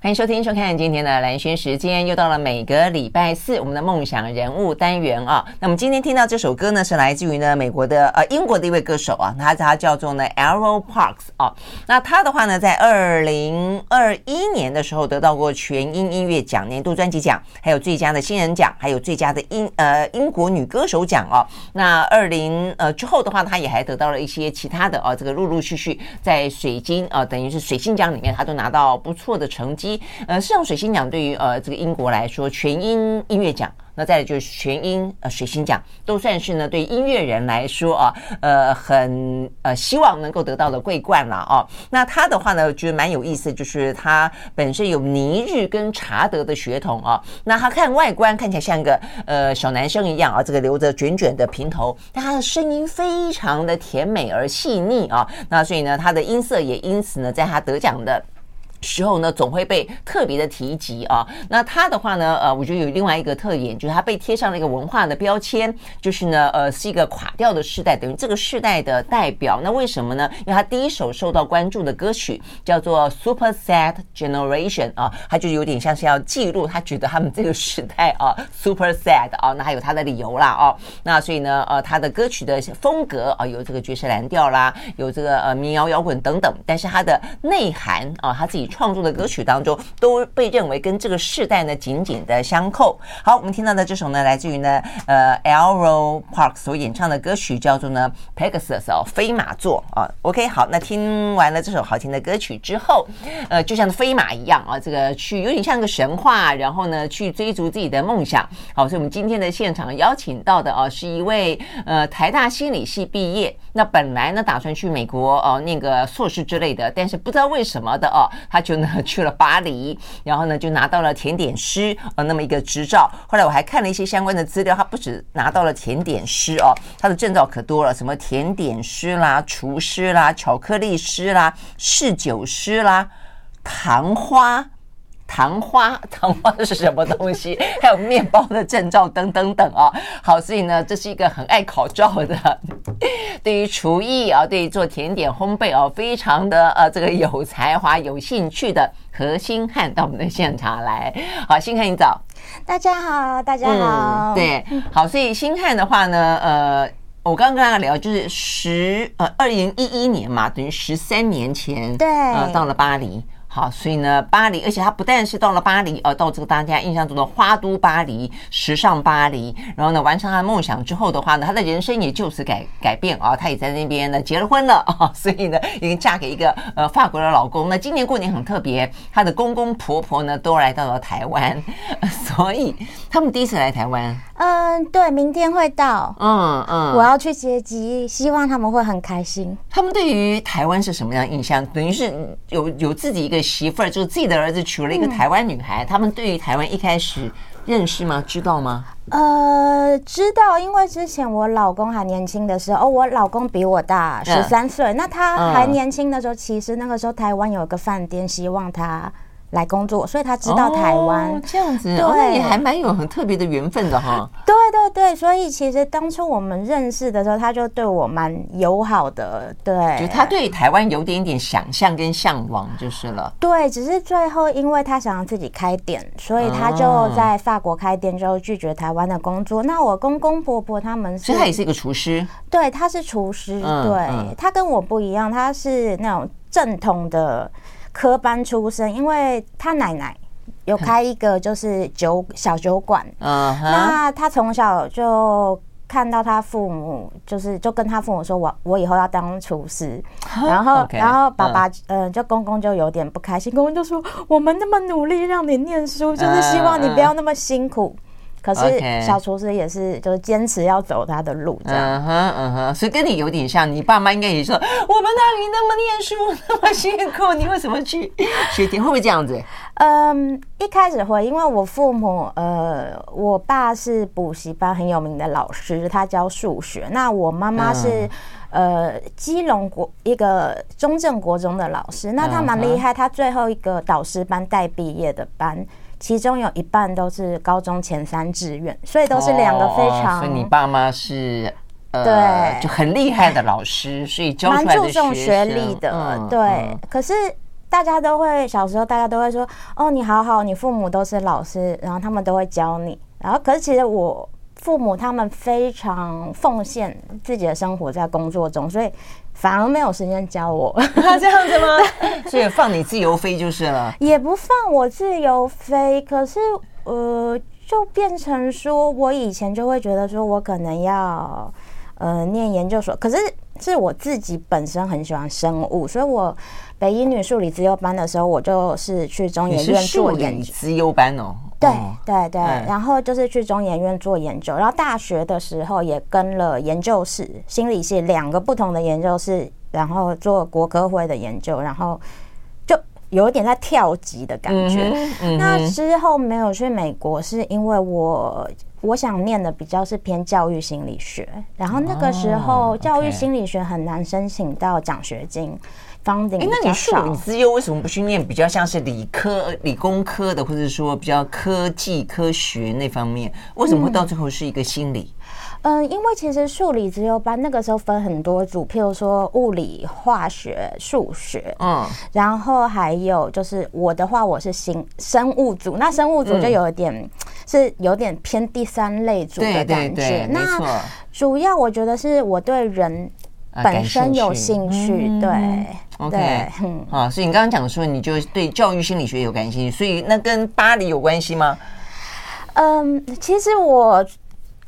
欢迎收听、收看今天的兰轩时间，又到了每个礼拜四我们的梦想人物单元啊。那我们今天听到这首歌呢，是来自于呢美国的呃英国的一位歌手啊，他他叫做呢 Arlo Parks 啊。那他的话呢，在二零二一年的时候得到过全英音乐奖年度专辑奖，还有最佳的新人奖，还有最佳的英呃英国女歌手奖哦。那二零呃之后的话，他也还得到了一些其他的啊，这个陆陆续续在水晶啊，等于是水星奖里面，他都拿到不错的成绩。一呃，实际上水星奖对于呃这个英国来说，全英音乐奖，那再就是全英呃水星奖，都算是呢对音乐人来说啊，呃很呃希望能够得到的桂冠了啊。那他的话呢，我觉得蛮有意思，就是他本身有尼日跟查德的血统啊。那他看外观看起来像个呃小男生一样啊，这个留着卷卷的平头，但他的声音非常的甜美而细腻啊。那所以呢，他的音色也因此呢，在他得奖的。时候呢，总会被特别的提及啊。那他的话呢，呃，我觉得有另外一个特点，就是他被贴上了一个文化的标签，就是呢，呃，是一个垮掉的世代，等于这个世代的代表。那为什么呢？因为他第一首受到关注的歌曲叫做《Super Sad Generation》啊，他就有点像是要记录他觉得他们这个时代啊，Super Sad 啊，那还有他的理由啦哦。那所以呢，呃，他的歌曲的风格啊，有这个爵士蓝调啦，有这个呃民谣摇滚等等，但是他的内涵啊，他自己。创作的歌曲当中都被认为跟这个世代呢紧紧的相扣。好，我们听到的这首呢，来自于呢呃 Arlo Park 所演唱的歌曲叫做呢 Pegasus 哦，飞马座啊。OK，好，那听完了这首好听的歌曲之后，呃，就像飞马一样啊，这个去有点像个神话，然后呢去追逐自己的梦想。好，所以我们今天的现场邀请到的啊，是一位呃台大心理系毕业，那本来呢打算去美国哦那个硕士之类的，但是不知道为什么的哦，他。就呢去了巴黎，然后呢就拿到了甜点师呃那么一个执照。后来我还看了一些相关的资料，他不止拿到了甜点师哦，他的证照可多了，什么甜点师啦、厨师啦、巧克力师啦、侍酒师啦、糖花。糖花，糖花是什么东西？还有面包的证照等等等啊。好，所以呢，这是一个很爱考照的，对于厨艺啊，对于做甜点烘焙啊，非常的呃这个有才华、有兴趣的何星汉到我们的现场来。好，星汉你早，大家好，大家好。嗯、对，好，所以星汉的话呢，呃，我刚刚跟他聊，就是十呃二零一一年嘛，等于十三年前，对，呃，到了巴黎。好，所以呢，巴黎，而且他不但是到了巴黎，呃，到这个大家印象中的花都巴黎、时尚巴黎，然后呢，完成他的梦想之后的话呢，他的人生也就此改改变啊，他也在那边呢结了婚了 啊，所以呢，已经嫁给一个呃法国的老公。那今年过年很特别，他的公公婆婆呢都来到了台湾，所以他们第一次来台湾。嗯，对，明天会到。嗯嗯，我要去接机，希望他们会很开心。他们对于台湾是什么样的印象？等于是有有自己一个。媳妇儿就是自己的儿子娶了一个台湾女孩，他们对于台湾一开始认识吗？知道吗？呃，知道，因为之前我老公还年轻的时候，哦，我老公比我大十三岁，那他还年轻的时候，其实那个时候台湾有一个饭店，希望他。来工作，所以他知道台湾、哦、这样子，对，哦、那也还蛮有很特别的缘分的哈。对对对，所以其实当初我们认识的时候，他就对我蛮友好的，对，就他对台湾有点点想象跟向往就是了。对，只是最后因为他想要自己开店，所以他就在法国开店，就拒绝台湾的工作。哦、那我公公婆婆他们是，所以他也是一个厨师，对，他是厨师，嗯、对、嗯、他跟我不一样，他是那种正统的。科班出身，因为他奶奶有开一个就是酒小酒馆，嗯，那他从小就看到他父母，就是就跟他父母说，我我以后要当厨师，然后然后爸爸呃就公公就有点不开心，公公就说，我们那么努力让你念书，就是希望你不要那么辛苦。可是小厨师也是，就是坚持要走他的路，这样。嗯哼，嗯哼，所以跟你有点像。你爸妈应该也说，我们让你那么念书那么辛苦，你为什么去学甜？会不会这样子？嗯，一开始会，因为我父母，呃，我爸是补习班很有名的老师，他教数学。那我妈妈是，呃，基隆国一个中正国中的老师，那他蛮厉害，他最后一个导师班带毕业的班。其中有一半都是高中前三志愿，所以都是两个非常。哦哦、所以你爸妈是呃，对，就很厉害的老师，所以蛮注重学历的。嗯、对，嗯、可是大家都会小时候大家都会说，哦，你好好，你父母都是老师，然后他们都会教你。然后可是其实我父母他们非常奉献自己的生活在工作中，所以反而没有时间教我。这样子吗？所以放你自由飞就是了。也不放我自由飞，可是呃，就变成说我以前就会觉得说我可能要呃念研究所，可是是我自己本身很喜欢生物，所以我。北一女数理资优班的时候，我就是去中研院做研究。资优班哦，对对对，然后就是去中研院做研究，然后大学的时候也跟了研究室，心理系两个不同的研究室，然后做国科会的研究，然后就有一点在跳级的感觉。嗯嗯、那之后没有去美国，是因为我我想念的比较是偏教育心理学，然后那个时候教育心理学很难申请到奖学金。哎，那你数理资优为什么不去念比较像是理科、理工科的，或者说比较科技、科学那方面？为什么会到最后是一个心理？嗯，因为其实数理资优班那个时候分很多组，譬如说物理、化学、数学，嗯，然后还有就是我的话，我是新生物组，那生物组就有一点、嗯、是有点偏第三类组的感觉。对对对，那主要我觉得是我对人。本身有兴趣，嗯、对，OK，对嗯，啊，所以你刚刚讲说，你就对教育心理学有感兴趣，所以那跟巴黎有关系吗？嗯，其实我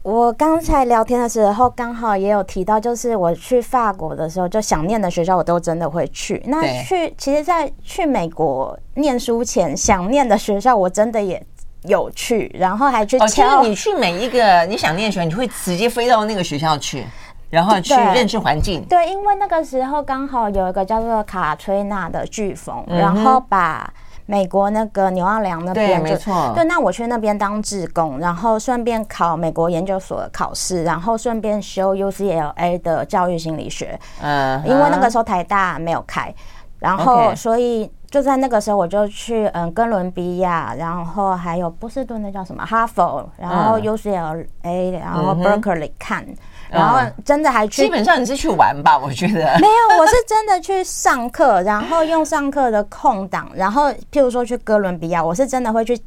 我刚才聊天的时候，刚好也有提到，就是我去法国的时候，就想念的学校，我都真的会去。那去，其实，在去美国念书前，想念的学校，我真的也有去，然后还去。哦，其实你去每一个你想念的学校，你会直接飞到那个学校去。然后去认识环境。对，对，因为那个时候刚好有一个叫做卡崔娜的飓风，嗯、然后把美国那个纽奥良那边对，没错，对，那我去那边当志工，然后顺便考美国研究所的考试，然后顺便修 UCLA 的教育心理学，嗯，因为那个时候台大没有开，然后所以就在那个时候我就去嗯哥伦比亚，然后还有波士顿那叫什么？哈佛，然后 UCLA，然后 Berkeley 看。然后真的还去，基本上你是去玩吧？我觉得 没有，我是真的去上课，然后用上课的空档，然后譬如说去哥伦比亚，我是真的会去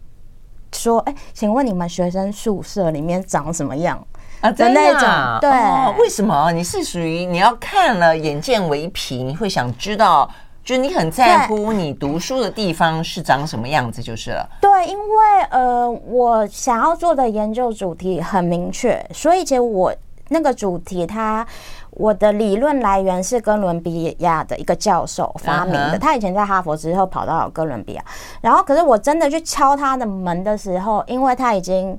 说，哎，请问你们学生宿舍里面长什么样啊？真的那种对、哦，为什么？你是属于你要看了眼见为凭，你会想知道，就你很在乎你读书的地方是长什么样子就是了。对，因为呃，我想要做的研究主题很明确，所以其实我。那个主题，它我的理论来源是哥伦比亚的一个教授发明的。他以前在哈佛之后跑到了哥伦比亚，然后可是我真的去敲他的门的时候，因为他已经。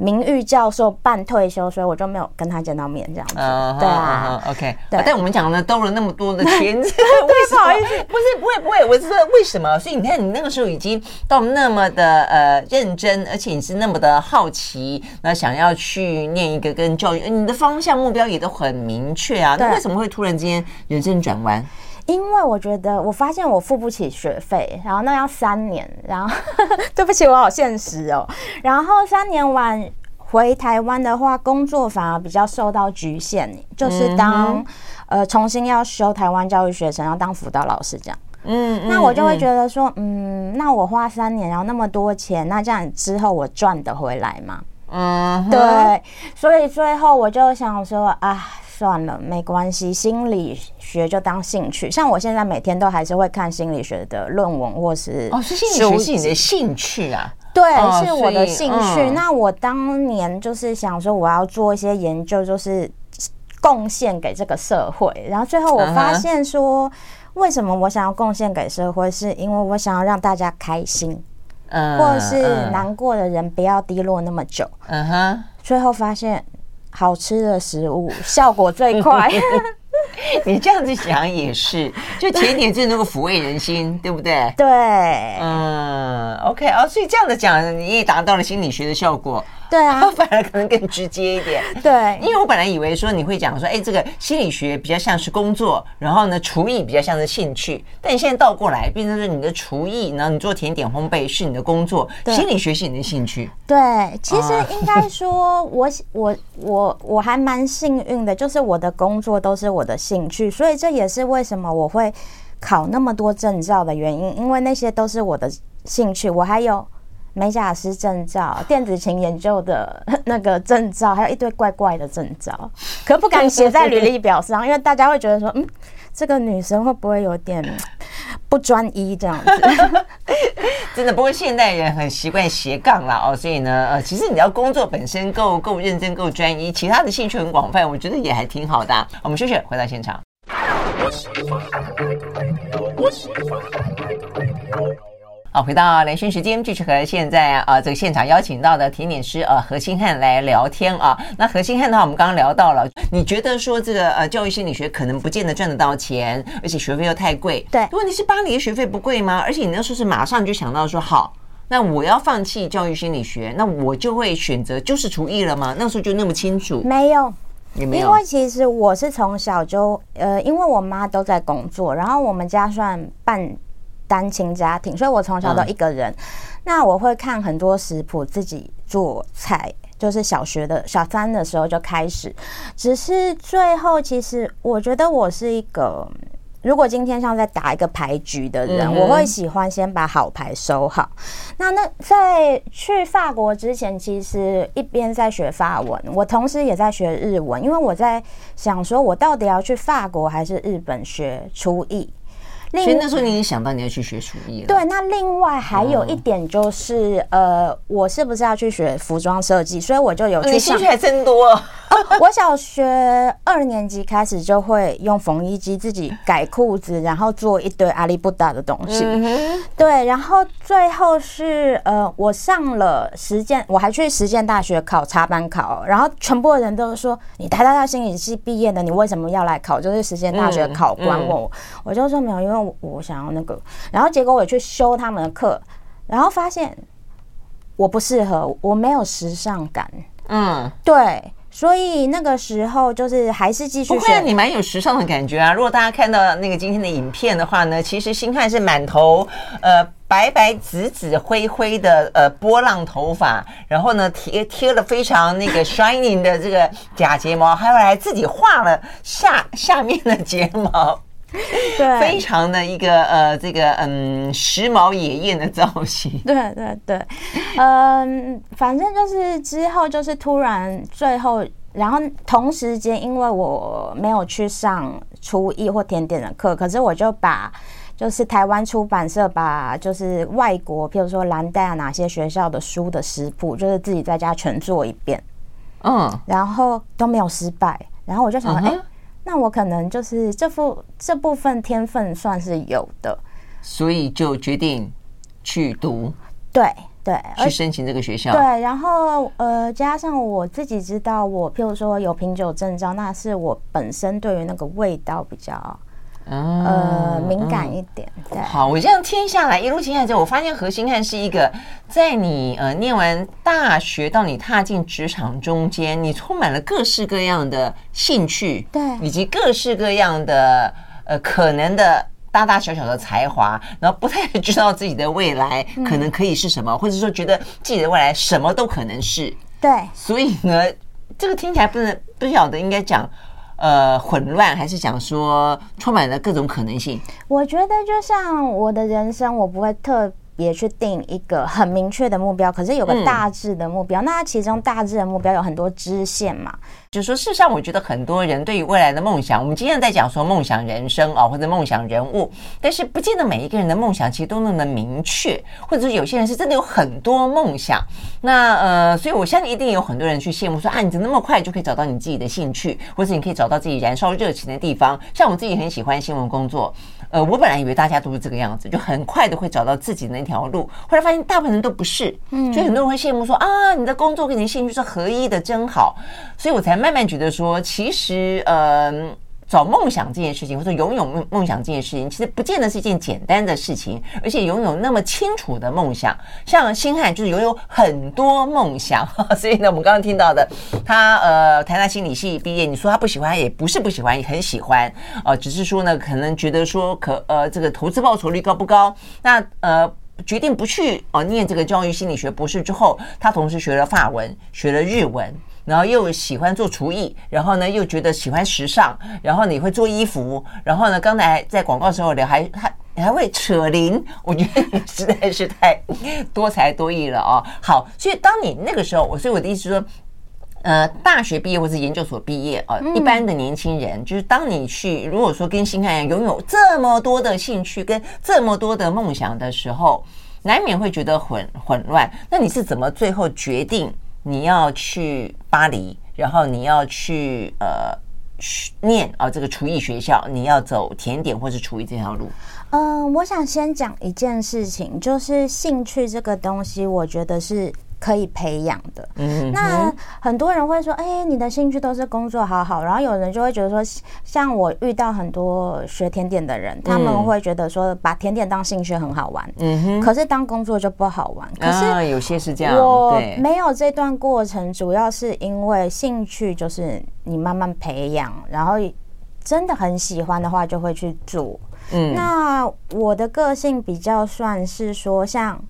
名誉教授半退休，所以我就没有跟他见到面这样子。Uh huh, 对啊、uh huh,，OK。对，但我们讲了，兜了那么多的圈子，不好意思，不是不会不会，我是说为什么？所以你看，你那个时候已经到那么的呃认真，而且你是那么的好奇，那想要去念一个跟教育，你的方向目标也都很明确啊。那为什么会突然之间人生转弯？因为我觉得，我发现我付不起学费，然后那要三年，然后 对不起，我好现实哦。然后三年完回台湾的话，工作反而比较受到局限，就是当、嗯、呃重新要修台湾教育学程，要当辅导老师这样。嗯，那我就会觉得说，嗯，那我花三年，然后那么多钱，那这样之后我赚得回来吗？嗯，对，所以最后我就想说啊。算了，没关系，心理学就当兴趣。像我现在每天都还是会看心理学的论文，或是哦，是心理学是你的兴趣啊？对，是我的兴趣。那我当年就是想说，我要做一些研究，就是贡献给这个社会。然后最后我发现说，为什么我想要贡献给社会？是因为我想要让大家开心，嗯，或者是难过的人不要低落那么久。嗯哼，最后发现。好吃的食物 效果最快，你这样子想也是，就甜点就是那个抚慰人心，对不对？对，嗯，OK 哦，所以这样子讲，你也达到了心理学的效果。对啊，反而可能更直接一点。对，因为我本来以为说你会讲说，哎，这个心理学比较像是工作，然后呢，厨艺比较像是兴趣。但你现在倒过来，变成是你的厨艺，然后你做甜点烘焙是你的工作，心理学是你的兴趣。对，其实应该说我，我我我我还蛮幸运的，就是我的工作都是我的兴趣，所以这也是为什么我会考那么多证照的原因，因为那些都是我的兴趣。我还有美甲师证照、电子琴研究的 那个证照，还有一堆怪怪的证照，可不敢写在履历表上，因为大家会觉得说，嗯，这个女生会不会有点不专一这样子？真的，不过现代人很习惯斜杠了哦，所以呢，呃，其实你要工作本身够够认真、够专一，其他的兴趣很广泛，我觉得也还挺好的。我们休息，回到现场。好，回到连线时间，继续和现在啊这个现场邀请到的甜点师呃何欣汉来聊天啊。那何欣汉的话，我们刚刚聊到了，你觉得说这个呃教育心理学可能不见得赚得到钱，而且学费又太贵。对，问题是巴黎的学费不贵吗？而且你那时候是马上就想到说，好，那我要放弃教育心理学，那我就会选择就是厨艺了吗？那时候就那么清楚？没有，也没有。因为其实我是从小就呃，因为我妈都在工作，然后我们家算半。单亲家庭，所以我从小都一个人。嗯、那我会看很多食谱，自己做菜，就是小学的小三的时候就开始。只是最后，其实我觉得我是一个，如果今天像在打一个牌局的人，嗯、我会喜欢先把好牌收好。那那在去法国之前，其实一边在学法文，我同时也在学日文，因为我在想说，我到底要去法国还是日本学厨艺。所以那时候你已经想到你要去学厨艺了。对，那另外还有一点就是，嗯、呃，我是不是要去学服装设计？所以我就有去上。你兴趣还真多。我小学二年级开始就会用缝衣机自己改裤子，然后做一堆阿里不达的东西。对，然后最后是呃，我上了实践，我还去实践大学考插班考，然后全部的人都说，你台大心理系毕业的，你为什么要来考？就是实践大学考官问我，我就说没有，因为我想要那个。然后结果我去修他们的课，然后发现我不适合，我没有时尚感。嗯，对。所以那个时候就是还是继续学。不会，你蛮有时尚的感觉啊！如果大家看到那个今天的影片的话呢，其实星汉是满头呃白白紫紫灰灰的呃波浪头发，然后呢贴贴了非常那个 shining 的这个假睫毛，还有还自己画了下下面的睫毛。对，非常的一个呃，这个嗯，时髦野艳的造型。对对对，嗯，反正就是之后就是突然最后，然后同时间，因为我没有去上厨艺或甜点的课，可是我就把就是台湾出版社把就是外国，譬如说蓝带啊哪些学校的书的食谱，就是自己在家全做一遍，嗯，然后都没有失败，然后我就想说，哎、嗯。那我可能就是这副这部分天分算是有的，所以就决定去读，对对，去申请这个学校。对，然后呃，加上我自己知道，我譬如说有品酒证照，那是我本身对于那个味道比较。呃，敏感一点。对，好，我这样听下来，一路听下来之后，我发现何心汉是一个，在你呃念完大学到你踏进职场中间，你充满了各式各样的兴趣，对，以及各式各样的呃可能的大大小小的才华，然后不太知道自己的未来可能可以是什么，或者说觉得自己的未来什么都可能是，对，所以呢，这个听起来不能不晓得应该讲。呃，混乱还是想说充满了各种可能性？我觉得就像我的人生，我不会特别去定一个很明确的目标，可是有个大致的目标。嗯、那其中大致的目标有很多支线嘛。就是说，事实上，我觉得很多人对于未来的梦想，我们今天在讲说梦想人生啊，或者梦想人物，但是不见得每一个人的梦想其实都那么明确，或者是有些人是真的有很多梦想。那呃，所以我相信一定有很多人去羡慕说啊，你怎么那么快就可以找到你自己的兴趣，或者你可以找到自己燃烧热情的地方。像我自己很喜欢新闻工作。呃，我本来以为大家都是这个样子，就很快的会找到自己那条路。后来发现大部分人都不是，嗯，所以很多人会羡慕说啊，你的工作跟你的兴趣是合一的，真好。所以我才慢慢觉得说，其实，呃。找梦想这件事情，或者拥有梦梦想这件事情，其实不见得是一件简单的事情。而且拥有那么清楚的梦想，像星汉就是拥有很多梦想。所以呢，我们刚刚听到的，他呃，台大心理系毕业，你说他不喜欢，也不是不喜欢，也很喜欢。呃，只是说呢，可能觉得说可呃，这个投资报酬率高不高？那呃。决定不去哦念这个教育心理学博士之后，他同时学了法文，学了日文。然后又喜欢做厨艺，然后呢又觉得喜欢时尚，然后你会做衣服，然后呢刚才在广告的时候聊还还还会扯铃，我觉得你实在是太多才多艺了哦。好，所以当你那个时候，我所以我的意思说，呃，大学毕业或者研究所毕业啊，一般的年轻人，就是当你去如果说跟星汉一样拥有这么多的兴趣跟这么多的梦想的时候，难免会觉得混混乱。那你是怎么最后决定？你要去巴黎，然后你要去呃念啊这个厨艺学校，你要走甜点或是厨艺这条路。嗯、我想先讲一件事情，就是兴趣这个东西，我觉得是。可以培养的，嗯，那很多人会说，哎、欸，你的兴趣都是工作，好好。然后有人就会觉得说，像我遇到很多学甜点的人，他们会觉得说，把甜点当兴趣很好玩，嗯哼，可是当工作就不好玩。可是有些是这样，我没有这段过程，主要是因为兴趣就是你慢慢培养，然后真的很喜欢的话，就会去做。嗯，那我的个性比较算是说，像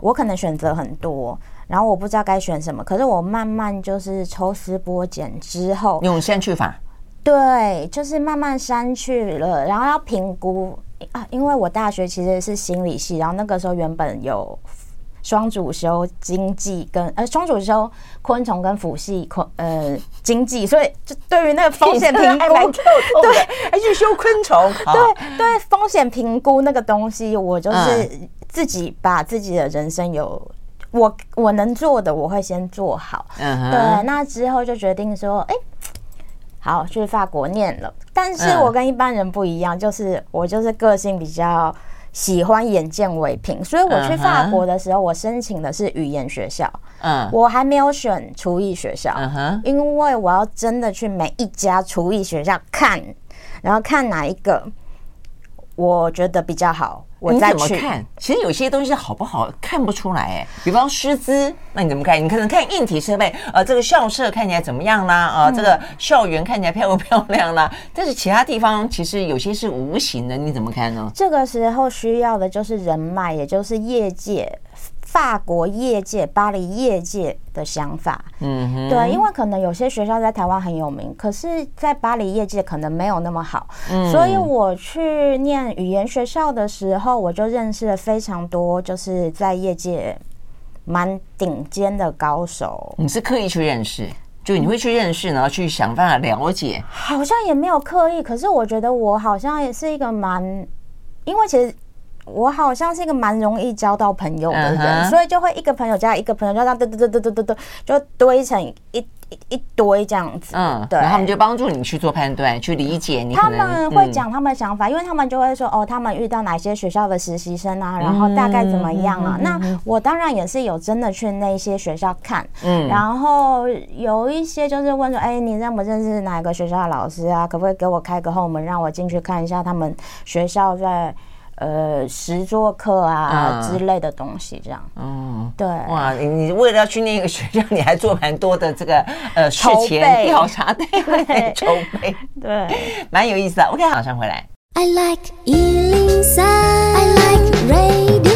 我可能选择很多。然后我不知道该选什么，可是我慢慢就是抽丝剥茧之后，用先去法，对，就是慢慢删去了，然后要评估啊，因为我大学其实是心理系，然后那个时候原本有双主修经济跟呃双主修昆虫跟辅系昆呃经济，所以就对于那个风险评估，对，还去修昆虫，对对，风险评估那个东西，我就是自己把自己的人生有。我我能做的我会先做好，uh. 对，那之后就决定说，哎、欸，好去法国念了。但是我跟一般人不一样，就是我就是个性比较喜欢眼见为凭，所以我去法国的时候，我申请的是语言学校，嗯、uh 我还没有选厨艺学校，uh. 因为我要真的去每一家厨艺学校看，然后看哪一个我觉得比较好。我怎么看？其实有些东西好不好看不出来哎。比方师资，那你怎么看？你可能看硬体设备，呃，这个校舍看起来怎么样啦？啊、呃，这个校园看起来漂不漂亮啦？但是其他地方其实有些是无形的，你怎么看呢？这个时候需要的就是人脉，也就是业界。法国业界、巴黎业界的想法，嗯哼，对，因为可能有些学校在台湾很有名，可是，在巴黎业界可能没有那么好，嗯，所以我去念语言学校的时候，我就认识了非常多，就是在业界蛮顶尖的高手。你是刻意去认识，就你会去认识，然后去想办法了解？好像也没有刻意，可是我觉得我好像也是一个蛮，因为其实。我好像是一个蛮容易交到朋友的人，uh -huh. 所以就会一个朋友加一个朋友，就这样，对对对对对对对，就堆成一一一堆这样子。嗯，对。然后他们就帮助你去做判断，去理解你。他们会讲他们的想法，嗯，因为他们就会说哦，他们遇到哪些学校的实习生啊，然后大概怎么样啊？嗯，那我当然也是有真的去那些学校看，嗯，然后有一些就是问说，哎，你认不认识哪个学校的老师啊？可不可以给我开个后门，让我进去看一下他们学校在。呃，实作课啊、嗯、之类的东西，这样。嗯，对。哇，你你为了要去那个学校，你还做蛮多的这个呃事前调查，对，筹备，对，蛮有意思的。OK，马上回来。I like 103, I like radio。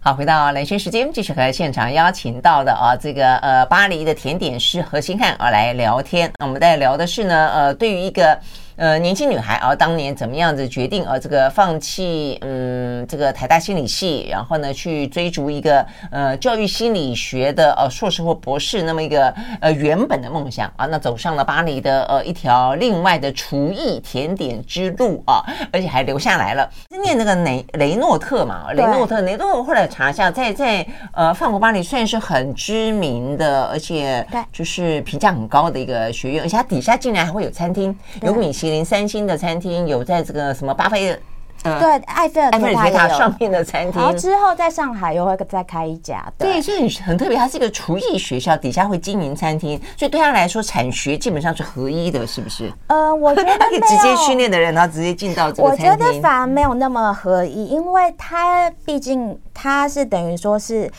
好，回到兰萱时间，继续和现场邀请到的啊，这个呃巴黎的甜点师何星汉啊来聊天。那我们在聊的是呢，呃，对于一个。呃，年轻女孩啊，当年怎么样子决定啊？这个放弃嗯，这个台大心理系，然后呢，去追逐一个呃教育心理学的呃硕士或博士那么一个呃原本的梦想啊，那走上了巴黎的呃一条另外的厨艺甜点之路啊，而且还留下来了。念那个雷雷诺特嘛，雷诺特，雷诺特后来查一下，在在呃法国巴黎算是很知名的，而且就是评价很高的一个学院，而且它底下竟然还会有餐厅，有米其林三星的餐厅，有在这个什么巴菲，呃，对，埃菲尔埃菲尔铁塔上面的餐厅，然后之后在上海又会再开一家。对，所以很特别，它是一个厨艺学校，底下会经营餐厅，所以对他来说，产学基本上是合一的，是不是？呃，我觉得 可以直接训练的人，然后直接进到这个餐厅。我觉得反而没有那么合一，因为他毕竟他是等于说是。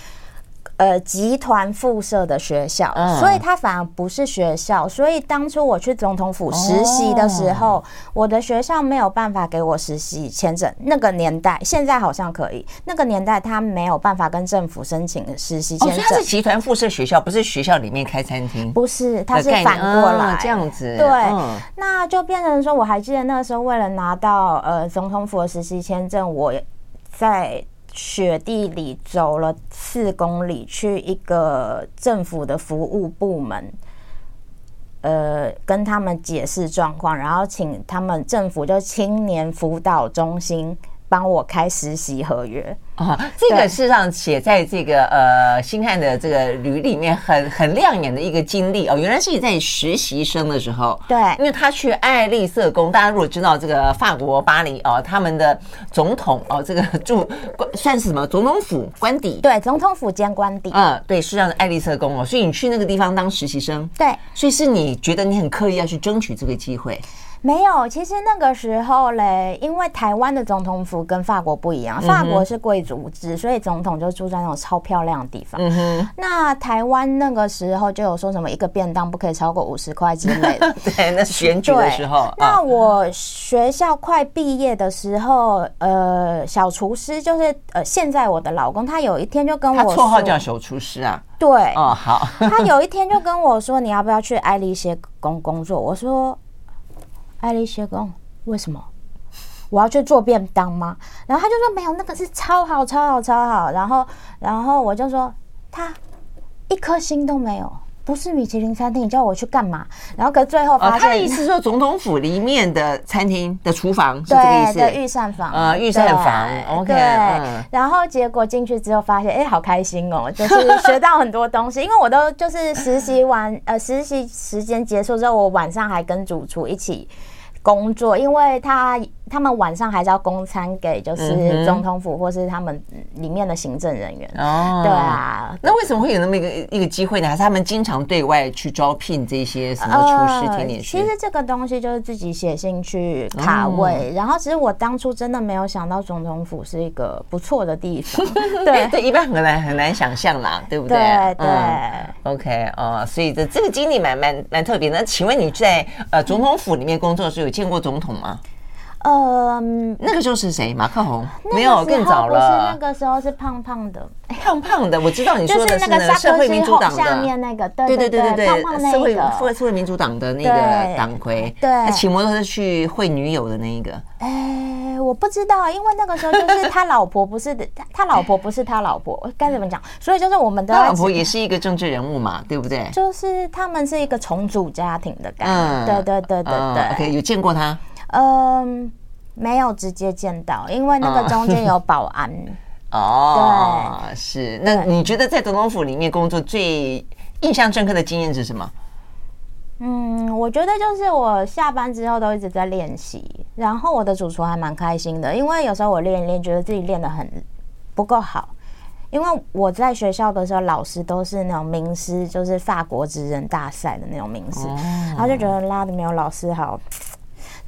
呃，集团附设的学校，嗯、所以它反而不是学校。所以当初我去总统府实习的时候，哦、我的学校没有办法给我实习签证。那个年代，现在好像可以。那个年代他没有办法跟政府申请实习签证。它是集团附设学校，不是学校里面开餐厅。不是，它是反过来、哦、这样子。对，嗯、那就变成说，我还记得那个时候，为了拿到呃总统府的实习签证，我在。雪地里走了四公里，去一个政府的服务部门，呃，跟他们解释状况，然后请他们政府就青年辅导中心帮我开实习合约。啊，这个事实上写在这个呃星汉的这个履历里面很很亮眼的一个经历哦，原来是你在实习生的时候，对，因为他去爱丽舍宫，大家如果知道这个法国巴黎哦，他们的总统哦，这个住算是什么总统府官邸，对，总统府兼官邸，嗯，对，是这样的爱丽舍宫哦，所以你去那个地方当实习生，对，所以是你觉得你很刻意要去争取这个机会。没有，其实那个时候嘞，因为台湾的总统府跟法国不一样，法国是贵族制，所以总统就住在那种超漂亮的地方。嗯哼。那台湾那个时候就有说什么一个便当不可以超过五十块之类的。对，那是选举的时候。那我学校快毕业的时候，呃，小厨师就是呃，现在我的老公，他有一天就跟我绰号叫小厨师啊。对。哦，好。他有一天就跟我说：“你要不要去爱丽些宫工作？”我说。爱丽舍宫，为什么我要去做便当吗？然后他就说没有，那个是超好、超好、超好。然后，然后我就说他一颗星都没有。不是米其林餐厅，你叫我去干嘛？然后可最后发现，他的意思是说总统府里面的餐厅的厨房是这个意思，对，御膳房，呃，御膳房，OK。对，然后结果进去之后发现，哎，好开心哦，就是学到很多东西。因为我都就是实习完，呃，实习时间结束之后，我晚上还跟主厨一起。工作，因为他他们晚上还是要供餐给就是总统府或是他们里面的行政人员哦，对啊，那为什么会有那么一个一个机会呢？还是他们经常对外去招聘这些什么厨师、甜点师？其实这个东西就是自己写信去卡位，然后其实我当初真的没有想到总统府是一个不错的地方，对对，一般很难很难想象啦，对不对？对对，OK 哦，所以这这个经历蛮蛮蛮特别的。那请问你在呃总统府里面工作的时候有见过总统吗？呃，那个时候是谁？马克宏？没有，更早了。不是那个时候是胖胖的，胖胖的。我知道你说的 是那个社会民主党下面那个，对对对对对，胖胖那个社会民主党的那个党魁，对，他骑摩托车去会女友的那一个。哎，我不知道，因为那个时候就是他老婆不是他老婆不是他老婆，该怎么讲？所以就是我们的 他老婆也是一个政治人物嘛，对不对？就是他们是一个重组家庭的感觉，对对对对对。OK，有见过他。嗯，没有直接见到，因为那个中间有保安。哦，对，是。那你觉得在总统府里面工作最印象深刻的经验是什么？嗯，我觉得就是我下班之后都一直在练习，然后我的主厨还蛮开心的，因为有时候我练一练，觉得自己练得很不够好。因为我在学校的时候，老师都是那种名师，就是法国职人大赛的那种名师，然后就觉得拉的没有老师好。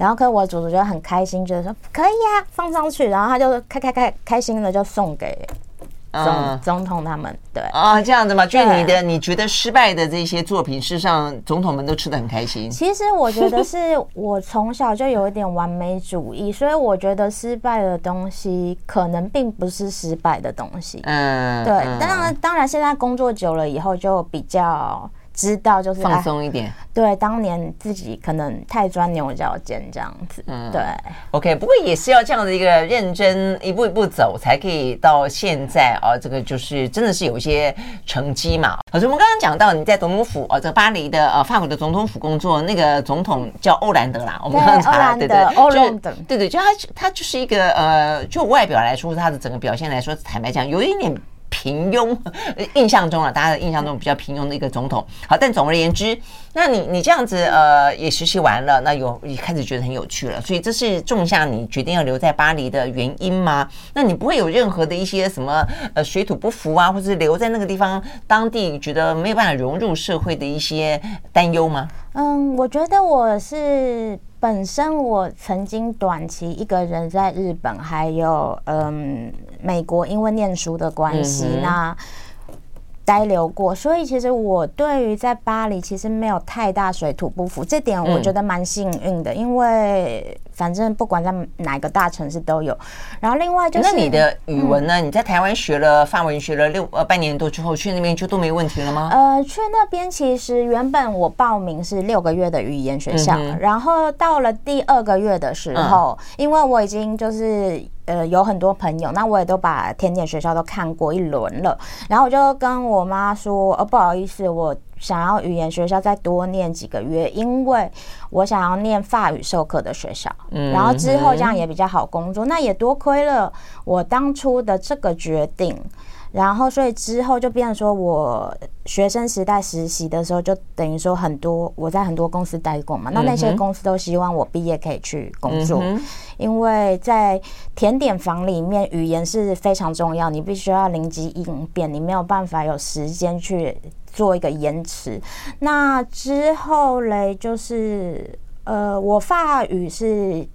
然后，可我祖祖就很开心，觉得说可以呀，放上去。然后他就开开开开心的就送给总总统他们。对啊，这样子嘛，就是你的你觉得失败的这些作品，事实上总统们都吃的很开心。其实我觉得是我从小就有一点完美主义，所以我觉得失败的东西可能并不是失败的东西。嗯，对。当然，当然，现在工作久了以后就比较。知道就是放松一点，对，当年自己可能太钻牛角尖这样子，嗯，对，OK，不过也是要这样的一个认真一步一步走，才可以到现在啊，这个就是真的是有一些成绩嘛。可是我们刚刚讲到你在总统府哦，这个巴黎的呃法国的总统府工作，那个总统叫欧兰德啦，我们刚刚查，对对，欧兰德，对对，就他他就是一个呃，就外表来说，他的整个表现来说，坦白讲，有一点。平庸，印象中啊，大家的印象中比较平庸的一个总统。好，但总而言之，那你你这样子呃，也实习完了，那有也开始觉得很有趣了，所以这是种下你决定要留在巴黎的原因吗？那你不会有任何的一些什么呃水土不服啊，或者是留在那个地方当地觉得没有办法融入社会的一些担忧吗？嗯，我觉得我是。本身我曾经短期一个人在日本，还有嗯美国，因为念书的关系，嗯、那待留过，所以其实我对于在巴黎其实没有太大水土不服，这点我觉得蛮幸运的，嗯、因为反正不管在哪个大城市都有。然后另外就是，那你的语文呢？嗯、你在台湾学了法文学了六呃半年多之后，去那边就都没问题了吗？呃，去那边其实原本我报名是六个月的语言学校，嗯、然后到了第二个月的时候，嗯、因为我已经就是。呃，有很多朋友，那我也都把甜点学校都看过一轮了，然后我就跟我妈说，哦，不好意思，我想要语言学校再多念几个月，因为我想要念法语授课的学校，嗯，然后之后这样也比较好工作，那也多亏了我当初的这个决定。然后，所以之后就变成说，我学生时代实习的时候，就等于说很多我在很多公司待过嘛。那那些公司都希望我毕业可以去工作，因为在甜点房里面，语言是非常重要，你必须要灵机应变，你没有办法有时间去做一个延迟。那之后嘞，就是呃，我法语是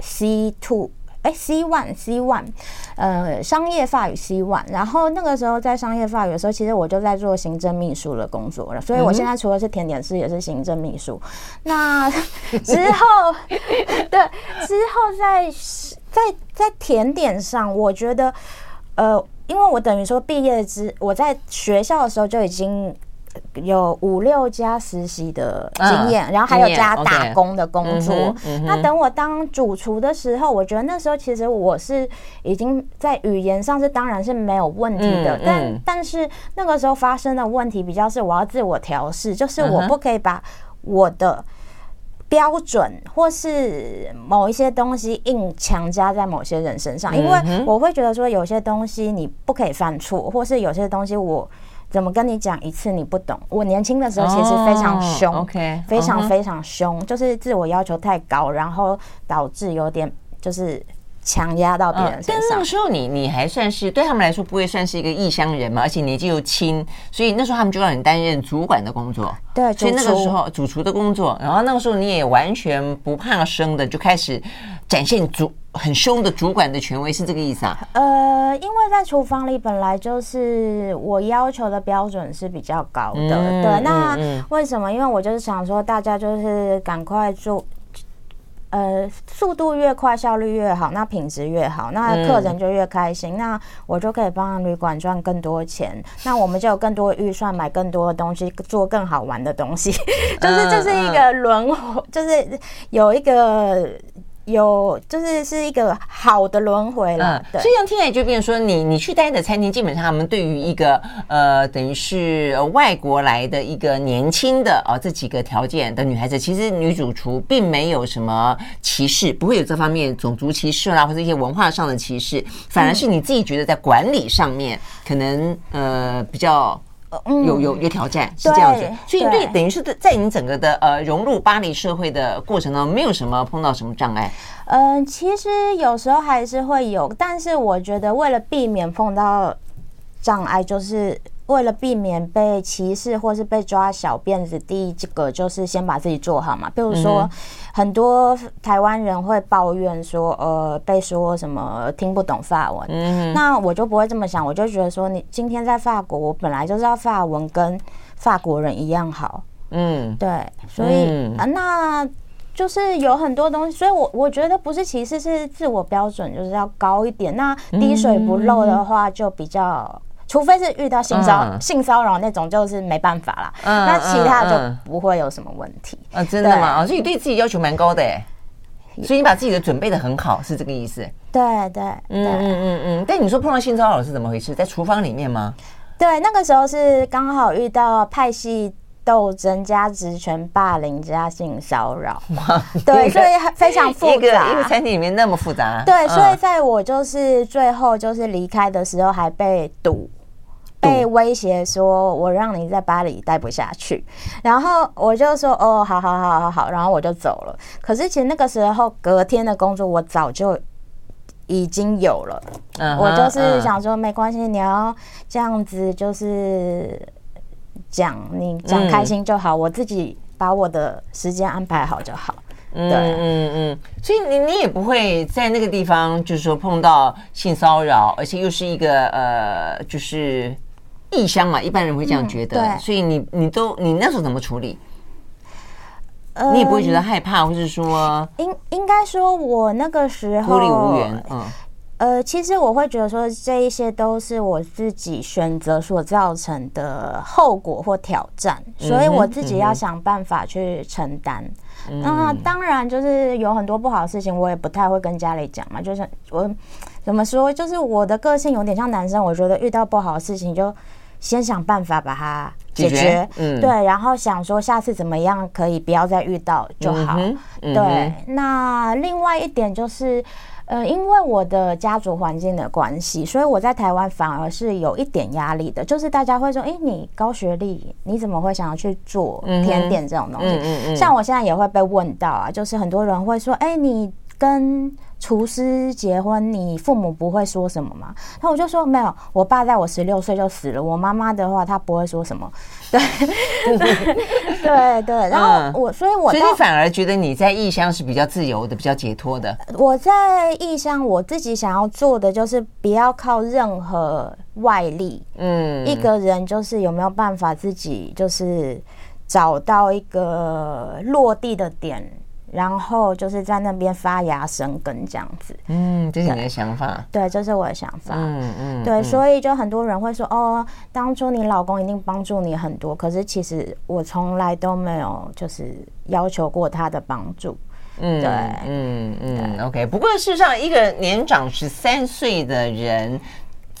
C two。哎，C one C one，呃，商业法语 C one，然后那个时候在商业法语的时候，其实我就在做行政秘书的工作了，所以我现在除了是甜点师，也是行政秘书。那之后，对，之后在在在甜点上，我觉得，呃，因为我等于说毕业之，我在学校的时候就已经。有五六家实习的经验，嗯、然后还有加打工的工作。那等我当主厨的时候，我觉得那时候其实我是已经在语言上是当然是没有问题的，但但是那个时候发生的问题比较是我要自我调试，就是我不可以把我的标准或是某一些东西硬强加在某些人身上，因为我会觉得说有些东西你不可以犯错，或是有些东西我。怎么跟你讲一次你不懂？我年轻的时候其实非常凶非常非常凶，就是自我要求太高，然后导致有点就是强压到别人身上。但那个时候你你还算是对他们来说不会算是一个异乡人嘛，而且年纪又轻，所以那时候他们就让你担任主管的工作。对，所以那个时候主厨的工作，然后那个时候你也完全不怕生的就开始展现主。很凶的主管的权威是这个意思啊？呃，因为在厨房里本来就是我要求的标准是比较高的，嗯、对。那为什么？因为我就是想说，大家就是赶快做，呃，速度越快，效率越好，那品质越好，那客人就越开心，嗯、那我就可以帮旅馆赚更多钱，那我们就有更多预算买更多的东西，做更好玩的东西，就是这是一个轮回，就是有一个。有，就是是一个好的轮回了。嗯，所以像听起来就变成说，你你去待的餐厅，基本上他们对于一个呃，等于是外国来的一个年轻的啊、哦、这几个条件的女孩子，其实女主厨并没有什么歧视，不会有这方面种族歧视啦，或者一些文化上的歧视，反而是你自己觉得在管理上面可能呃比较。有有有挑战是这样子，所以对，等于是在你整个的呃融入巴黎社会的过程当中，没有什么碰到什么障碍。嗯，其实有时候还是会有，但是我觉得为了避免碰到障碍，就是。为了避免被歧视或是被抓小辫子，第一这个就是先把自己做好嘛。比如说，很多台湾人会抱怨说，呃，被说什么听不懂法文。嗯，那我就不会这么想，我就觉得说，你今天在法国，我本来就知道法文跟法国人一样好。嗯，对，所以啊，那就是有很多东西，所以我我觉得不是歧视，是自我标准就是要高一点。那滴水不漏的话，就比较。除非是遇到性骚性骚扰那种，就是没办法啦。嗯，那其他就不会有什么问题。啊、嗯，真的吗？所以你对自己要求蛮高的哎。所以你把自己的准备的很好，是这个意思？对对，嗯嗯嗯嗯。但你说碰到性骚扰是怎么回事？在厨房里面吗？对，那个时候是刚好遇到派系斗争加职权霸凌加性骚扰。对，所以非常复杂。一个一个餐厅里面那么复杂。对，所以在我就是最后就是离开的时候还被堵。被威胁说，我让你在巴黎待不下去，然后我就说，哦，好好好好好，然后我就走了。可是其实那个时候，隔天的工作我早就已经有了。Uh huh, 我就是想说，没关系，你要这样子，就是讲你讲开心就好，嗯、我自己把我的时间安排好就好。对，嗯嗯嗯，所以你你也不会在那个地方，就是说碰到性骚扰，而且又是一个呃，就是。异乡嘛，一般人会这样觉得，嗯、所以你你都你那时候怎么处理？嗯、你也不会觉得害怕，或是说，应应该说，我那个时候孤立无援，嗯。呃，其实我会觉得说，这一些都是我自己选择所造成的后果或挑战，所以我自己要想办法去承担。嗯、那当然，就是有很多不好的事情，我也不太会跟家里讲嘛。就是我怎么说，就是我的个性有点像男生，我觉得遇到不好的事情，就先想办法把它解决。解决嗯、对，然后想说下次怎么样可以不要再遇到就好。嗯嗯、对，那另外一点就是。呃，因为我的家族环境的关系，所以我在台湾反而是有一点压力的。就是大家会说：“哎，你高学历，你怎么会想要去做甜点这种东西？”嗯嗯嗯、像我现在也会被问到啊，就是很多人会说：“哎，你跟……”厨师结婚，你父母不会说什么吗？然后我就说没有，我爸在我十六岁就死了。我妈妈的话，她不会说什么。对，对对。然后我，所以我，所以你反而觉得你在异乡是比较自由的，比较解脱的。我在异乡，我自己想要做的就是不要靠任何外力。嗯，一个人就是有没有办法自己就是找到一个落地的点。然后就是在那边发芽生根这样子，嗯，这是你的想法，对，这是我的想法，嗯嗯，对，所以就很多人会说，哦，当初你老公一定帮助你很多，可是其实我从来都没有就是要求过他的帮助，嗯，对，嗯嗯，OK，不过事实上，一个年长十三岁的人。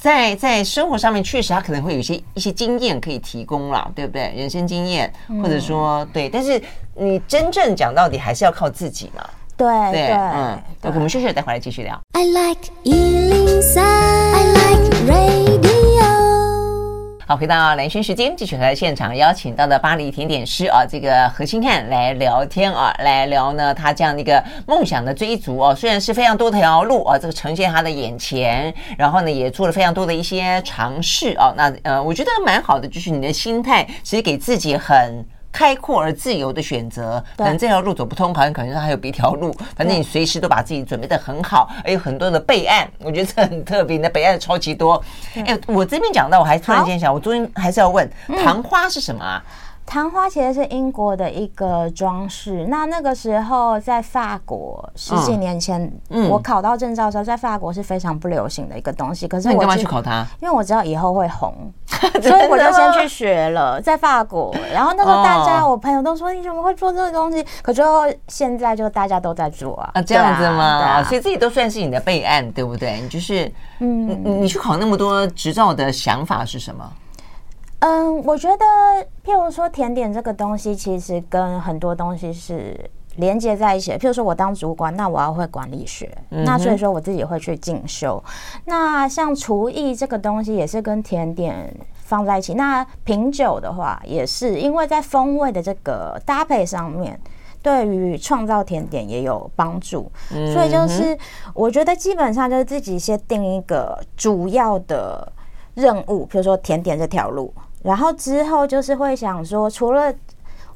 在在生活上面，确实他可能会有一些一些经验可以提供了，对不对？人生经验，或者说对，但是你真正讲到底还是要靠自己嘛。对对，对嗯，我们休息了，待会儿来继续聊。I like 103, I like radio 好，回到蓝轩时间，继续和现场邀请到的巴黎甜点师啊，这个何清汉来聊天啊，来聊呢他这样的一个梦想的追逐哦，虽然是非常多条路啊，这个呈现他的眼前，然后呢也做了非常多的一些尝试啊，那呃，我觉得蛮好的，就是你的心态其实给自己很。开阔而自由的选择，可能这条路走不通，好像可能还有别条路。反正你随时都把自己准备的很好，还有很多的备案，我觉得这很特别。你的备案超级多。哎，我这边讲到，我还突然间想，我昨天还是要问，昙花是什么啊？糖花其实是英国的一个装饰。那那个时候在法国十几年前，嗯我考到证照的时候，在法国是非常不流行的一个东西。可是我干嘛去考它？因为我知道以后会红，所以我就先去学了，在法国。然后那时候大家，我朋友都说，你怎么会做这个东西？可最后现在就大家都在做啊。啊，这样子吗？所以自己都算是你的备案，对不对？你就是，嗯，你你去考那么多执照的想法是什么？嗯，我觉得，譬如说甜点这个东西，其实跟很多东西是连接在一起的。譬如说我当主管，那我要会管理学，嗯、那所以说我自己会去进修。那像厨艺这个东西，也是跟甜点放在一起。那品酒的话，也是因为在风味的这个搭配上面，对于创造甜点也有帮助。嗯、所以就是我觉得基本上就是自己先定一个主要的任务，譬如说甜点这条路。然后之后就是会想说，除了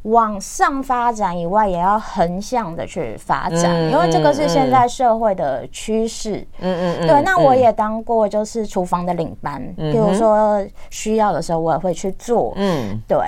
往上发展以外，也要横向的去发展，嗯、因为这个是现在社会的趋势。嗯嗯对，那我也当过就是厨房的领班，嗯、比如说需要的时候，我也会去做。嗯，对，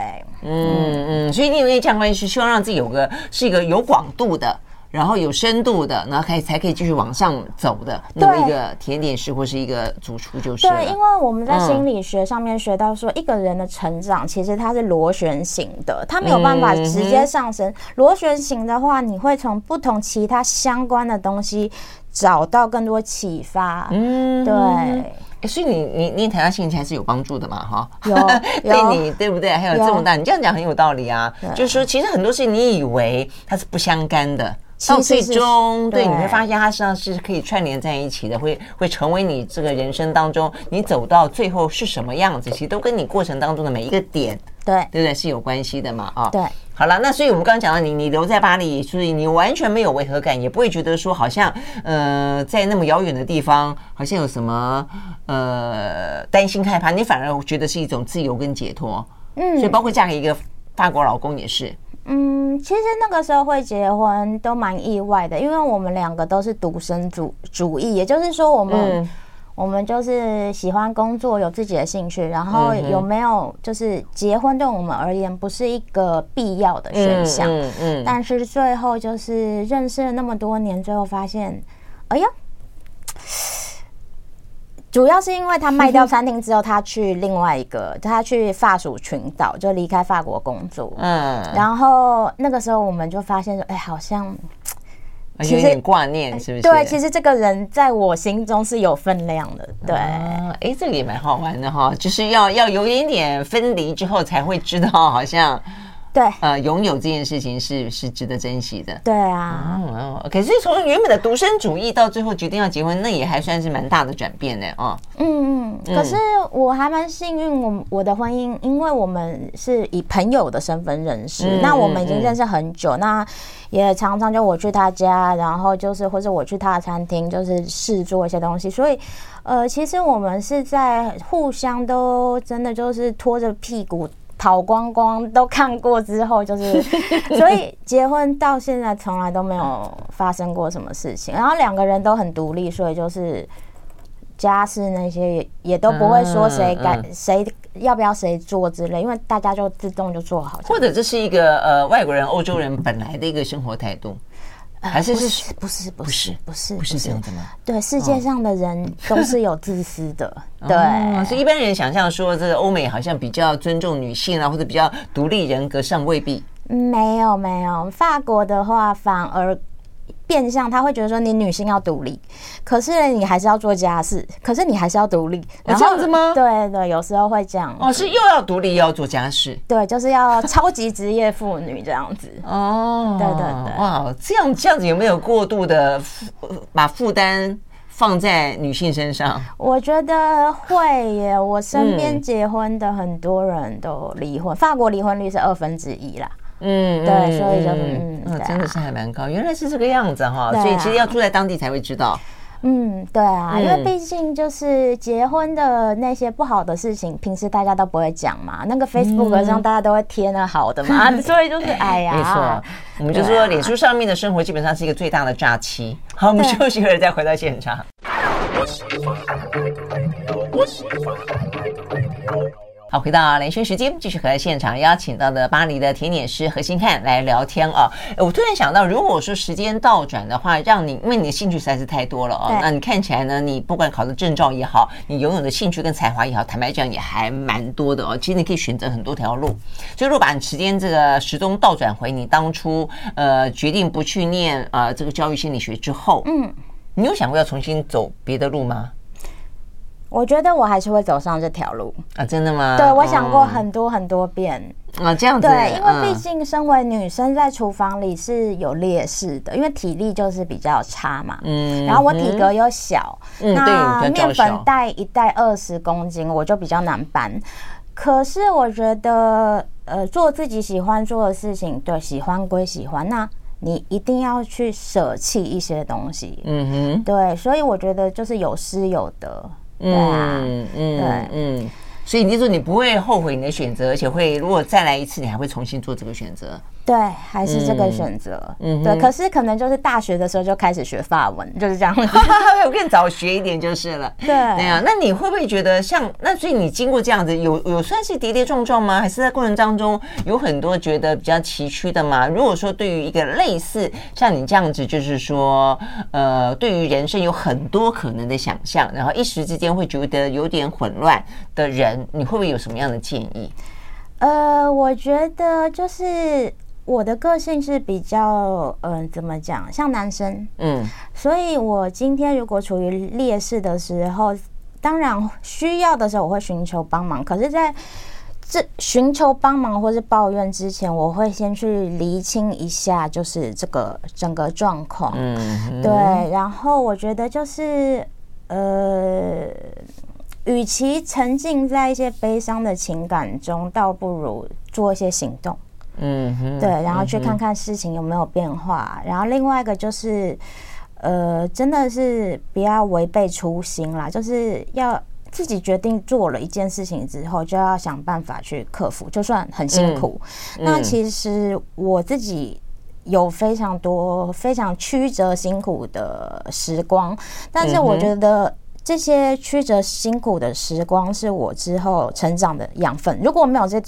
嗯嗯，所以你有一个这样关系，是希望让自己有个是一个有广度的。然后有深度的，然后可以才可以继续往上走的那么一个甜点师或是一个主厨就是。对，因为我们在心理学上面学到说，一个人的成长其实它是螺旋形的，它没有办法直接上升。螺旋形的话，你会从不同其他相关的东西找到更多启发。嗯，对。所以你你你谈到心情还是有帮助的嘛？哈，有，对你对不对？还有这么大，你这样讲很有道理啊。就是说，其实很多事情你以为它是不相干的。到最终，对，你会发现它实际上是可以串联在一起的，会会成为你这个人生当中，你走到最后是什么样子，其实都跟你过程当中的每一个点，对，对不对？是有关系的嘛？啊，对。好了，那所以我们刚刚讲到你，你留在巴黎，所以你完全没有违和感，也不会觉得说好像呃在那么遥远的地方，好像有什么呃担心害怕，你反而觉得是一种自由跟解脱。嗯，所以包括嫁给一个法国老公也是。嗯，其实那个时候会结婚都蛮意外的，因为我们两个都是独生主主义，也就是说我们、嗯、我们就是喜欢工作，有自己的兴趣，然后有没有就是结婚对我们而言不是一个必要的选项。嗯嗯。但是最后就是认识了那么多年，最后发现，哎呀，主要是因为他卖掉 餐厅之后，他去另外一个，他去法属群岛，就离开法国工作。嗯。然后那个时候我们就发现说，哎，好像。有点挂念，是不是？对，其实这个人在我心中是有分量的。对，哎、啊，这个也蛮好玩的哈，就是要要有一点点分离之后，才会知道，好像。对，呃，拥有这件事情是是值得珍惜的。对啊，哦，可是从原本的独身主义到最后决定要结婚，那也还算是蛮大的转变呢。哦，嗯嗯。可是我还蛮幸运，我我的婚姻，因为我们是以朋友的身份认识，嗯、那我们已经认识很久，嗯、那也常常就我去他家，然后就是或者我去他的餐厅，就是试做一些东西，所以呃，其实我们是在互相都真的就是拖着屁股。跑光光都看过之后，就是 所以结婚到现在从来都没有发生过什么事情。然后两个人都很独立，所以就是家事那些也也都不会说谁该谁要不要谁做之类，因为大家就自动就做好。或者这是一个呃外国人、欧洲人本来的一个生活态度。还是是不是不是不是不是这样的吗？对，世界上的人都是有自私的，对。所以一般人想象说，这个欧美好像比较尊重女性啊，或者比较独立人格上未必。没有没有，法国的话反而。变相他会觉得说，你女性要独立，可是你还是要做家事，可是你还是要独立，这样子吗？对对，有时候会这样。哦，是又要独立又要做家事，对，就是要超级职业妇女这样子。哦，对对对，哇，这样这样子有没有过度的把负担放在女性身上？我觉得会耶，我身边结婚的很多人都离婚，法国离婚率是二分之一啦。嗯，对，所以就是嗯，嗯，真的是还蛮高，原来是这个样子哈，所以其实要住在当地才会知道。嗯，对啊，因为毕竟就是结婚的那些不好的事情，平时大家都不会讲嘛。那个 Facebook 上大家都会贴那好的嘛，所以就是哎呀，没错，我们就说脸书上面的生活基本上是一个最大的诈欺。好，我们休息一会儿再回到现场。好，回到连线时间，继续和现场邀请到的巴黎的甜点师何新汉来聊天啊。我突然想到，如果说时间倒转的话，让你因为你的兴趣实在是太多了啊，那你看起来呢，你不管考的证照也好，你拥有的兴趣跟才华也好，坦白讲也还蛮多的哦。其实你可以选择很多条路。所以，如果把你时间这个时钟倒转回你当初呃决定不去念呃这个教育心理学之后，嗯，你有想过要重新走别的路吗？我觉得我还是会走上这条路啊！真的吗？对，我想过很多很多遍啊，这样子。对，因为毕竟身为女生在厨房里是有劣势的，因为体力就是比较差嘛。嗯。然后我体格又小，那面粉袋一袋二十公斤，我就比较难搬。可是我觉得，呃，做自己喜欢做的事情，对，喜欢归喜欢，那你一定要去舍弃一些东西。嗯哼。对，所以我觉得就是有失有得。嗯嗯对。嗯，所以你说你不会后悔你的选择，而且会如果再来一次，你还会重新做这个选择。对，还是这个选择。嗯，对。可是可能就是大学的时候就开始学法文，就是这样。我更早学一点就是了。对，对啊。那你会不会觉得像那？所以你经过这样子，有有算是跌跌撞撞吗？还是在过程当中有很多觉得比较崎岖的吗？如果说对于一个类似像你这样子，就是说呃，对于人生有很多可能的想象，然后一时之间会觉得有点混乱的人，你会不会有什么样的建议？呃，我觉得就是。我的个性是比较，嗯、呃，怎么讲，像男生，嗯，所以我今天如果处于劣势的时候，当然需要的时候我会寻求帮忙。可是在这寻求帮忙或是抱怨之前，我会先去厘清一下，就是这个整个状况，嗯，对。然后我觉得就是，呃，与其沉浸在一些悲伤的情感中，倒不如做一些行动。嗯哼，对，然后去看看事情有没有变化，嗯、然后另外一个就是，呃，真的是不要违背初心啦，就是要自己决定做了一件事情之后，就要想办法去克服，就算很辛苦。嗯、那其实我自己有非常多非常曲折辛苦的时光，但是我觉得这些曲折辛苦的时光是我之后成长的养分。如果没有这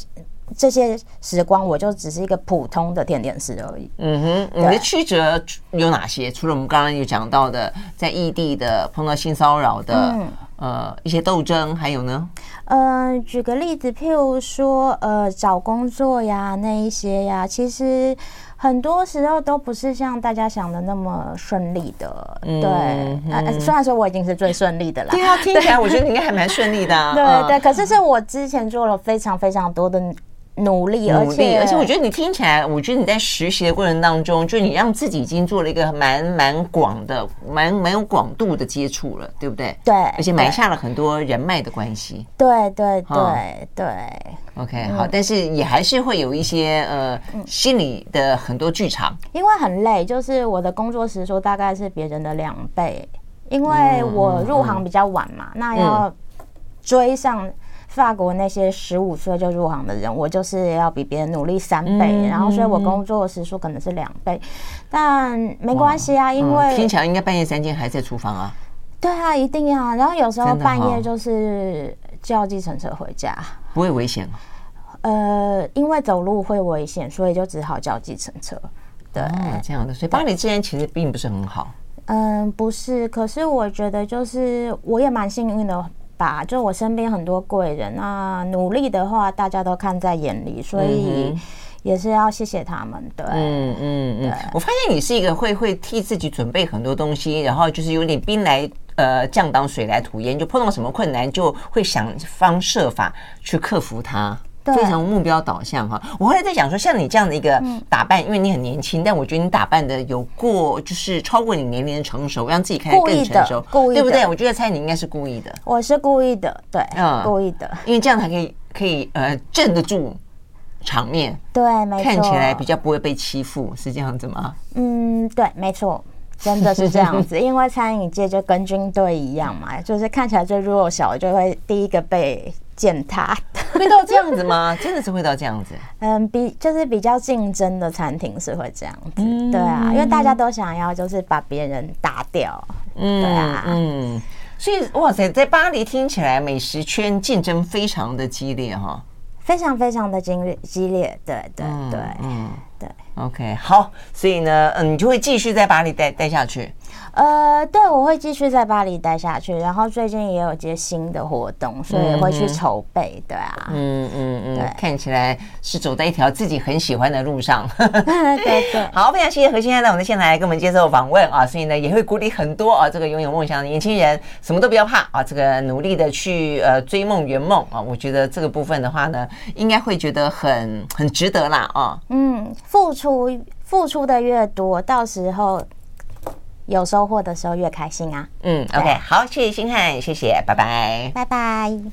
这些时光，我就只是一个普通的甜点师而已。嗯哼，你的曲折有哪些？除了我们刚刚有讲到的，在异地的碰到性骚扰的，嗯、呃，一些斗争，还有呢？呃，举个例子，譬如说，呃，找工作呀，那一些呀，其实很多时候都不是像大家想的那么顺利的。嗯、对，呃，虽然说我已经是最顺利的了。对啊，听起来 我觉得你应该还蛮顺利的、啊。对对，可是是我之前做了非常非常多的。努力，而且而且，我觉得你听起来，我觉得你在实习的过程当中，就你让自己已经做了一个蛮蛮广的、蛮蛮有广度的接触了，对不对？对，而且埋下了很多人脉的关系。对对对对。OK，好，但是也还是会有一些呃心里的很多剧场，因为很累，就是我的工作时数大概是别人的两倍，因为我入行比较晚嘛，那要追上。法国那些十五岁就入行的人，我就是要比别人努力三倍，嗯、然后所以我工作时数可能是两倍，但没关系啊，因为、嗯、听起来应该半夜三更还在厨房啊。对啊，一定要。然后有时候半夜就是叫计程车回家，不会危险吗？呃，因为走路会危险，所以就只好叫计程车。对，哦、这样的。所以巴黎之间其实并不是很好。嗯，不是。可是我觉得就是我也蛮幸运的。吧，就我身边很多贵人，那努力的话，大家都看在眼里，所以也是要谢谢他们。对，嗯嗯嗯。我发现你是一个会会替自己准备很多东西，然后就是有点兵来呃将挡水来土掩，就碰到什么困难就会想方设法去克服它。非常目标导向哈，我后来在想说，像你这样的一个打扮，因为你很年轻，但我觉得你打扮的有过，就是超过你年龄的成熟，让自己看起来更成熟，故意的，对不对？我觉得猜你应该是故意的，我是故意的，对，嗯，故意的，因为这样才可以可以呃镇得住场面，对，没错，看起来比较不会被欺负，是这样子吗？嗯，对，没错。真的是这样子，因为餐饮界就跟军队一样嘛，就是看起来最弱小，就会第一个被践踏。会到这样子吗？真的是会到这样子？嗯，比就是比较竞争的餐厅是会这样子，嗯、对啊，因为大家都想要就是把别人打掉，嗯，对啊，嗯，所以哇塞，在巴黎听起来美食圈竞争非常的激烈哈，非常非常的激烈激烈，对对对，嗯。对，OK，好，所以呢，嗯，你就会继续在巴黎待待下去。呃，对，我会继续在巴黎待下去，然后最近也有一些新的活动，所以会去筹备。对啊，嗯嗯嗯，对，看起来是走在一条自己很喜欢的路上。对 对，好，非常谢谢何先生在我们的现场来跟我们接受访问啊，所以呢，也会鼓励很多啊，这个拥有梦想的年轻人，什么都不要怕啊，这个努力的去呃追梦圆梦啊，我觉得这个部分的话呢，应该会觉得很很值得啦啊。嗯，付出付出的越多，到时候。有收获的时候越开心啊！嗯，OK，好，谢谢星汉，谢谢，拜拜，拜拜。